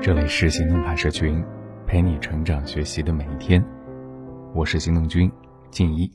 这里是行动派社群，陪你成长学习的每一天。我是行动君静一，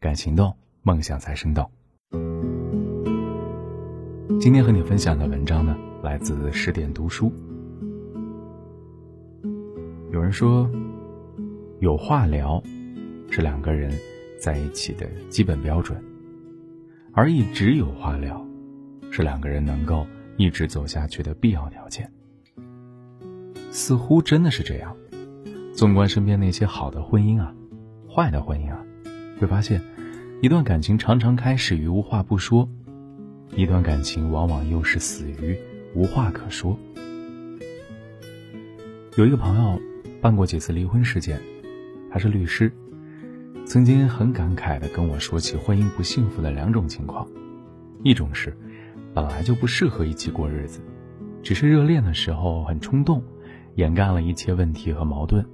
敢行动，梦想才生动。今天和你分享的文章呢，来自十点读书。有人说，有话聊是两个人在一起的基本标准，而一直有话聊是两个人能够一直走下去的必要条件。似乎真的是这样。纵观身边那些好的婚姻啊，坏的婚姻啊，会发现，一段感情常常开始于无话不说，一段感情往往又是死于无话可说。有一个朋友办过几次离婚事件，他是律师，曾经很感慨的跟我说起婚姻不幸福的两种情况：一种是本来就不适合一起过日子，只是热恋的时候很冲动。掩盖了一切问题和矛盾，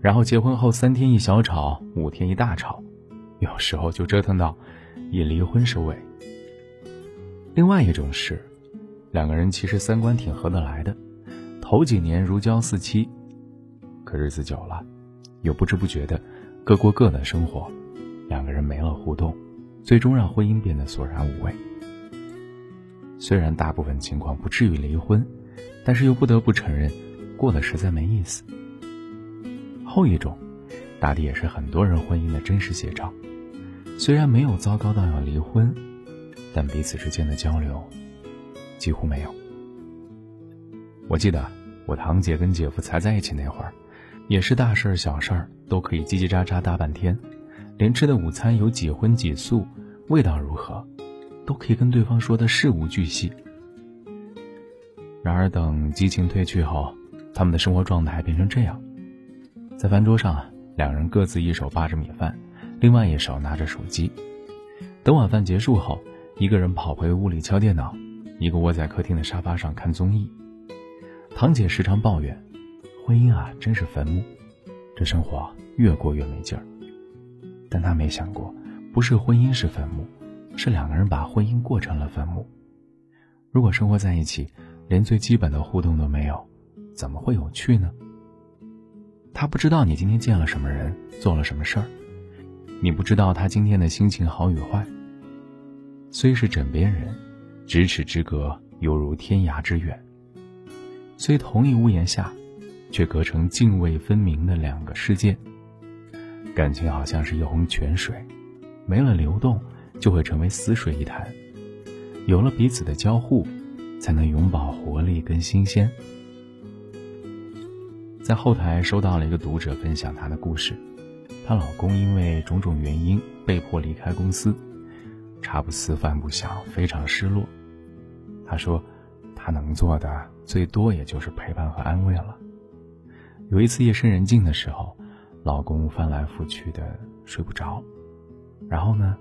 然后结婚后三天一小吵，五天一大吵，有时候就折腾到以离婚收尾。另外一种是，两个人其实三观挺合得来的，头几年如胶似漆，可日子久了，又不知不觉的各过各的生活，两个人没了互动，最终让婚姻变得索然无味。虽然大部分情况不至于离婚，但是又不得不承认。过得实在没意思。后一种，大抵也是很多人婚姻的真实写照。虽然没有糟糕到要离婚，但彼此之间的交流几乎没有。我记得我堂姐跟姐夫才在一起那会儿，也是大事儿小事儿都可以叽叽喳喳大半天，连吃的午餐有几荤几素，味道如何，都可以跟对方说的事无巨细。然而等激情褪去后，他们的生活状态变成这样，在饭桌上啊，两人各自一手扒着米饭，另外一手拿着手机。等晚饭结束后，一个人跑回屋里敲电脑，一个窝在客厅的沙发上看综艺。堂姐时常抱怨，婚姻啊真是坟墓，这生活越过越没劲儿。但她没想过，不是婚姻是坟墓，是两个人把婚姻过成了坟墓。如果生活在一起，连最基本的互动都没有。怎么会有趣呢？他不知道你今天见了什么人，做了什么事儿，你不知道他今天的心情好与坏。虽是枕边人，咫尺之隔犹如天涯之远。虽同一屋檐下，却隔成泾渭分明的两个世界。感情好像是一泓泉水，没了流动，就会成为死水一潭。有了彼此的交互，才能永葆活力跟新鲜。在后台收到了一个读者分享她的故事，她老公因为种种原因被迫离开公司，茶不思饭不想，非常失落。她说，她能做的最多也就是陪伴和安慰了。有一次夜深人静的时候，老公翻来覆去的睡不着，然后呢，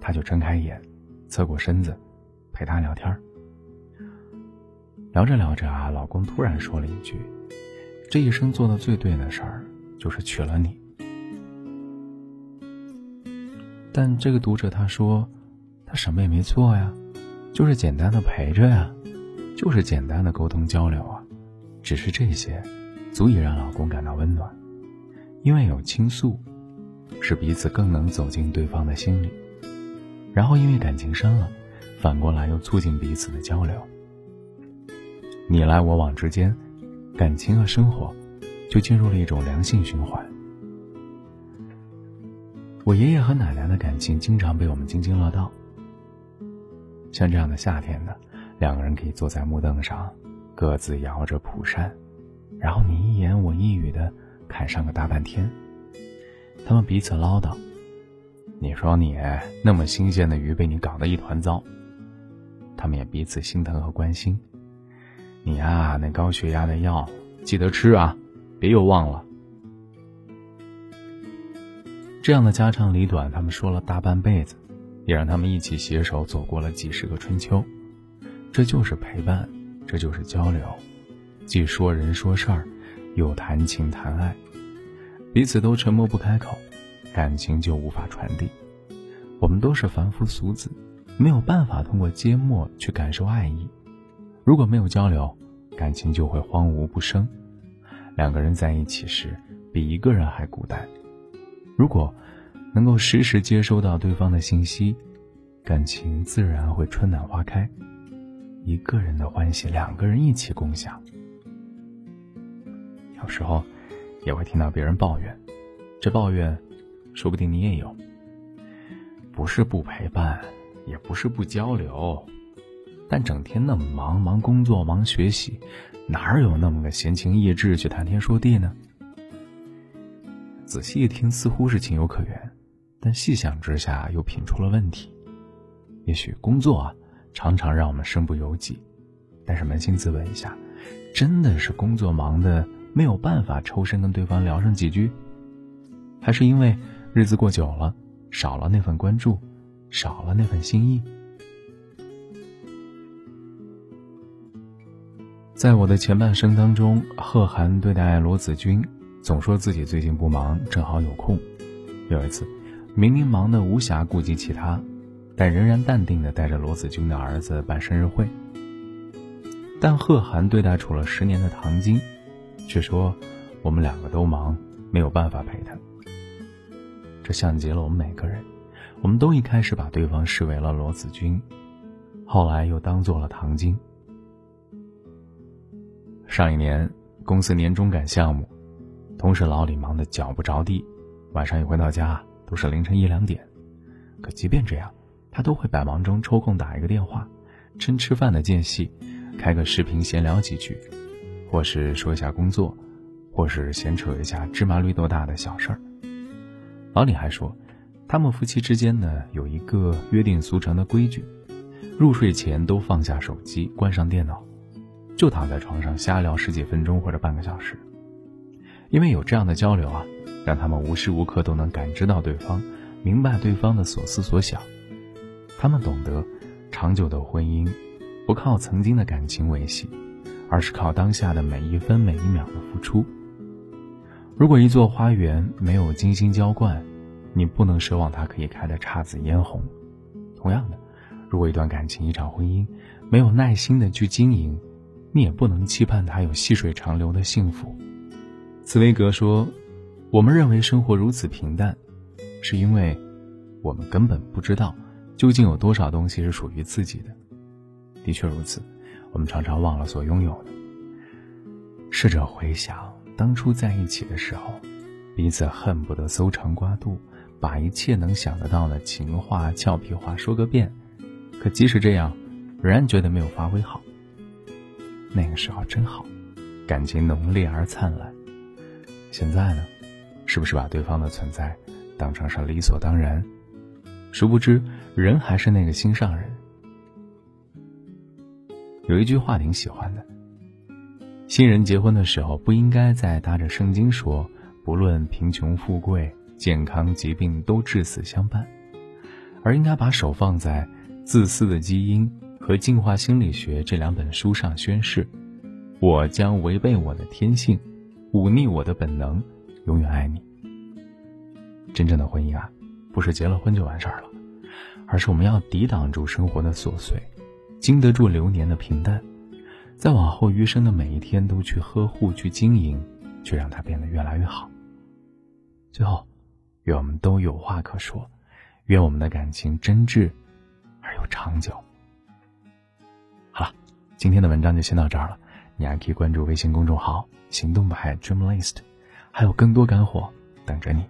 她就睁开眼，侧过身子，陪他聊天聊着聊着啊，老公突然说了一句。这一生做的最对的事儿，就是娶了你。但这个读者他说，他什么也没做呀，就是简单的陪着呀，就是简单的沟通交流啊，只是这些，足以让老公感到温暖，因为有倾诉，使彼此更能走进对方的心里，然后因为感情深了，反过来又促进彼此的交流，你来我往之间。感情和生活，就进入了一种良性循环。我爷爷和奶奶的感情经常被我们津津乐道。像这样的夏天呢，两个人可以坐在木凳上，各自摇着蒲扇，然后你一言我一语的侃上个大半天。他们彼此唠叨：“你说你那么新鲜的鱼被你搞得一团糟。”他们也彼此心疼和关心。你呀，那高血压的药记得吃啊，别又忘了。这样的家长里短，他们说了大半辈子，也让他们一起携手走过了几十个春秋。这就是陪伴，这就是交流，既说人说事儿，又谈情谈爱，彼此都沉默不开口，感情就无法传递。我们都是凡夫俗子，没有办法通过缄默去感受爱意。如果没有交流，感情就会荒芜不生。两个人在一起时，比一个人还孤单。如果能够时时接收到对方的信息，感情自然会春暖花开。一个人的欢喜，两个人一起共享。有时候，也会听到别人抱怨，这抱怨，说不定你也有。不是不陪伴，也不是不交流，但整天那么忙，忙工作，忙学习，哪有那么个闲情逸致去谈天说地呢？仔细一听，似乎是情有可原，但细想之下，又品出了问题。也许工作啊，常常让我们身不由己，但是扪心自问一下，真的是工作忙的没有办法抽身跟对方聊上几句，还是因为日子过久了？少了那份关注，少了那份心意。在我的前半生当中，贺涵对待罗子君，总说自己最近不忙，正好有空。有一次，明明忙得无暇顾及其他，但仍然淡定的带着罗子君的儿子办生日会。但贺涵对待处了十年的唐晶，却说我们两个都忙，没有办法陪他。这像极了我们每个人，我们都一开始把对方视为了罗子君，后来又当做了唐晶。上一年公司年终赶项目，同事老李忙得脚不着地，晚上一回到家都是凌晨一两点。可即便这样，他都会百忙中抽空打一个电话，趁吃饭的间隙，开个视频闲聊几句，或是说一下工作，或是闲扯一下芝麻绿豆大的小事儿。老李还说，他们夫妻之间呢有一个约定俗成的规矩：入睡前都放下手机，关上电脑，就躺在床上瞎聊十几分钟或者半个小时。因为有这样的交流啊，让他们无时无刻都能感知到对方，明白对方的所思所想。他们懂得，长久的婚姻不靠曾经的感情维系，而是靠当下的每一分每一秒的付出。如果一座花园没有精心浇灌，你不能奢望它可以开得姹紫嫣红。同样的，如果一段感情、一场婚姻没有耐心的去经营，你也不能期盼他有细水长流的幸福。茨威格说：“我们认为生活如此平淡，是因为我们根本不知道究竟有多少东西是属于自己的。”的确如此，我们常常忘了所拥有的。试着回想。当初在一起的时候，彼此恨不得搜肠刮肚，把一切能想得到的情话、俏皮话说个遍。可即使这样，仍然觉得没有发挥好。那个时候真好，感情浓烈而灿烂。现在呢，是不是把对方的存在当成是理所当然？殊不知，人还是那个心上人。有一句话挺喜欢的。新人结婚的时候，不应该再搭着圣经说“不论贫穷富贵、健康疾病，都至死相伴”，而应该把手放在《自私的基因》和《进化心理学》这两本书上宣誓：“我将违背我的天性，忤逆我的本能，永远爱你。”真正的婚姻啊，不是结了婚就完事儿了，而是我们要抵挡住生活的琐碎，经得住流年的平淡。在往后余生的每一天，都去呵护、去经营，去让它变得越来越好。最后，愿我们都有话可说，愿我们的感情真挚而又长久。今天的文章就先到这儿了。你还可以关注微信公众号“行动派 Dream List”，还有更多干货等着你。